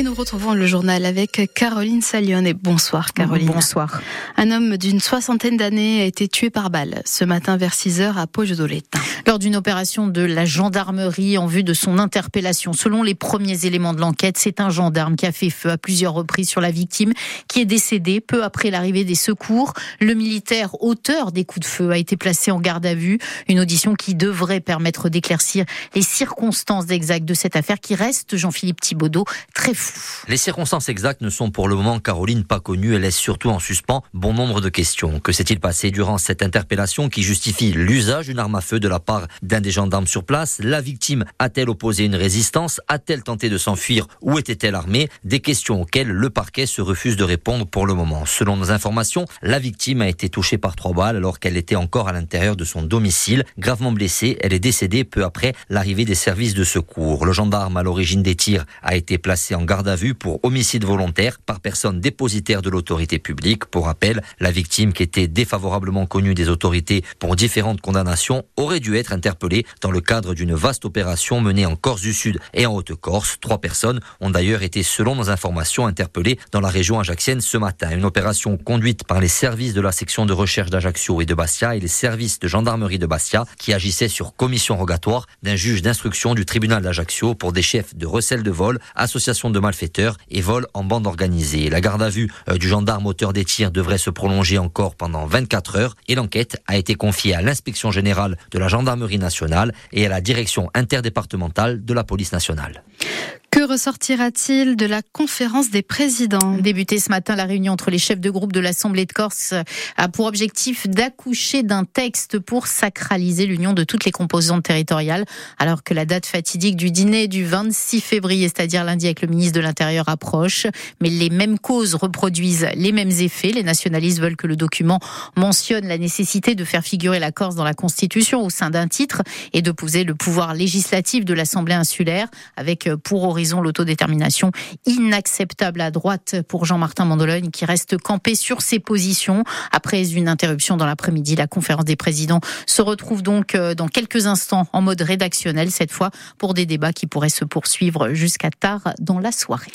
Et nous retrouvons le journal avec Caroline Salion. Et bonsoir Caroline. Bonsoir. Un homme d'une soixantaine d'années a été tué par balle ce matin vers 6 heures à Poggio-d'Oletta. Lors d'une opération de la gendarmerie en vue de son interpellation. Selon les premiers éléments de l'enquête, c'est un gendarme qui a fait feu à plusieurs reprises sur la victime qui est décédé peu après l'arrivée des secours. Le militaire auteur des coups de feu a été placé en garde à vue. Une audition qui devrait permettre d'éclaircir les circonstances exactes de cette affaire qui reste, Jean-Philippe Thibaudot, très les circonstances exactes ne sont pour le moment, Caroline, pas connues. Elle laisse surtout en suspens bon nombre de questions. Que s'est-il passé durant cette interpellation qui justifie l'usage d'une arme à feu de la part d'un des gendarmes sur place? La victime a-t-elle opposé une résistance? A-t-elle tenté de s'enfuir? Où était-elle armée? Des questions auxquelles le parquet se refuse de répondre pour le moment. Selon nos informations, la victime a été touchée par trois balles alors qu'elle était encore à l'intérieur de son domicile. Gravement blessée, elle est décédée peu après l'arrivée des services de secours. Le gendarme à l'origine des tirs a été placé en garde vue pour homicide volontaire par personne dépositaire de l'autorité publique. Pour rappel, la victime qui était défavorablement connue des autorités pour différentes condamnations aurait dû être interpellée dans le cadre d'une vaste opération menée en Corse du Sud et en Haute-Corse. Trois personnes ont d'ailleurs été, selon nos informations, interpellées dans la région ajaxienne ce matin. Une opération conduite par les services de la section de recherche d'Ajaccio et de Bastia et les services de gendarmerie de Bastia qui agissaient sur commission rogatoire d'un juge d'instruction du tribunal d'Ajaccio pour des chefs de recel de vol, association de et vol en bande organisée. La garde à vue euh, du gendarme auteur des tirs devrait se prolonger encore pendant 24 heures et l'enquête a été confiée à l'inspection générale de la gendarmerie nationale et à la direction interdépartementale de la police nationale. Que ressortira-t-il de la conférence des présidents? Débuté ce matin, la réunion entre les chefs de groupe de l'Assemblée de Corse a pour objectif d'accoucher d'un texte pour sacraliser l'union de toutes les composantes territoriales, alors que la date fatidique du dîner du 26 février, c'est-à-dire lundi avec le ministre de l'Intérieur, approche. Mais les mêmes causes reproduisent les mêmes effets. Les nationalistes veulent que le document mentionne la nécessité de faire figurer la Corse dans la Constitution au sein d'un titre et de poser le pouvoir législatif de l'Assemblée insulaire avec pour origine l'autodétermination. Inacceptable à droite pour Jean-Martin Mandologne qui reste campé sur ses positions. Après une interruption dans l'après-midi, la conférence des présidents se retrouve donc euh, dans quelques instants en mode rédactionnel, cette fois pour des débats qui pourraient se poursuivre jusqu'à tard dans la soirée.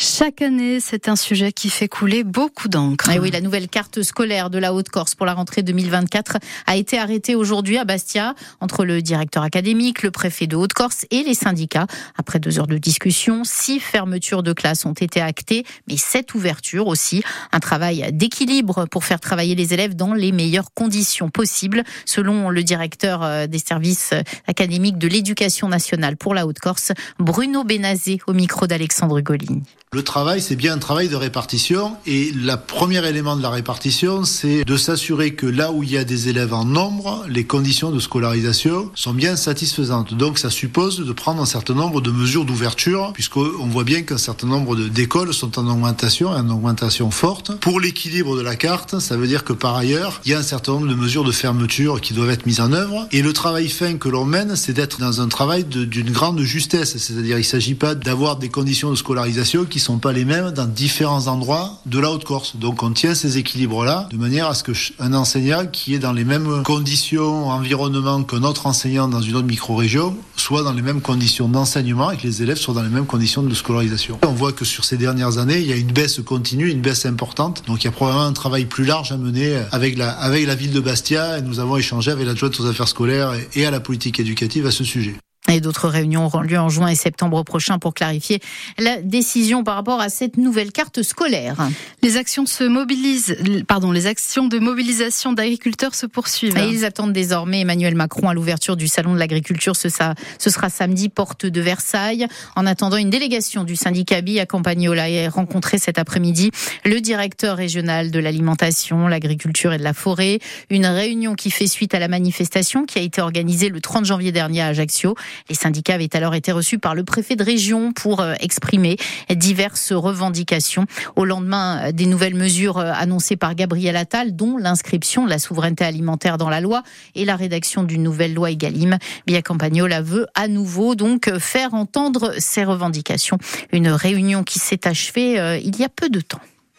Chaque année, c'est un sujet qui fait couler beaucoup d'encre. Et oui, la nouvelle carte scolaire de la Haute-Corse pour la rentrée 2024 a été arrêtée aujourd'hui à Bastia entre le directeur académique, le préfet de Haute-Corse et les syndicats. Après deux heures de discussion, six fermetures de classes ont été actées, mais sept ouvertures aussi. Un travail d'équilibre pour faire travailler les élèves dans les meilleures conditions possibles, selon le directeur euh, des services académiques de l'éducation nationale pour la Haute-Corse, Bruno Benazé, au micro d'Alexandre Golini. Le travail, c'est bien un travail de répartition et le premier élément de la répartition, c'est de s'assurer que là où il y a des élèves en nombre, les conditions de scolarisation sont bien satisfaisantes. Donc ça suppose de prendre un certain nombre de mesures d'ouverture, puisqu'on voit bien qu'un certain nombre d'écoles sont en augmentation, en augmentation forte. Pour l'équilibre de la carte, ça veut dire que par ailleurs, il y a un certain nombre de mesures de fermeture qui doivent être mises en œuvre. Et le travail fin que l'on mène, c'est d'être dans un travail d'une grande justesse, c'est-à-dire il ne s'agit pas d'avoir des conditions de scolarisation qui sont pas les mêmes dans différents endroits de la Haute-Corse. Donc on tient ces équilibres-là de manière à ce que un enseignant qui est dans les mêmes conditions, environnement qu'un autre enseignant dans une autre micro-région soit dans les mêmes conditions d'enseignement et que les élèves soient dans les mêmes conditions de scolarisation. On voit que sur ces dernières années, il y a une baisse continue, une baisse importante. Donc il y a probablement un travail plus large à mener avec la, avec la ville de Bastia et nous avons échangé avec l'adjointe aux affaires scolaires et à la politique éducative à ce sujet. Et d'autres réunions auront lieu en juin et septembre prochain pour clarifier la décision par rapport à cette nouvelle carte scolaire. Les actions se mobilisent, pardon, les actions de mobilisation d'agriculteurs se poursuivent. Et ils attendent désormais Emmanuel Macron à l'ouverture du salon de l'agriculture. Ce, ce sera samedi, porte de Versailles. En attendant, une délégation du syndicat BI accompagnée au a rencontré cet après-midi le directeur régional de l'alimentation, l'agriculture et de la forêt. Une réunion qui fait suite à la manifestation qui a été organisée le 30 janvier dernier à Ajaccio. Les syndicats avaient alors été reçus par le préfet de région pour euh, exprimer diverses revendications au lendemain des nouvelles mesures annoncées par Gabriel Attal, dont l'inscription de la souveraineté alimentaire dans la loi et la rédaction d'une nouvelle loi Egalim. Bia Campagno la veut à nouveau donc faire entendre ses revendications. Une réunion qui s'est achevée il y a peu de temps.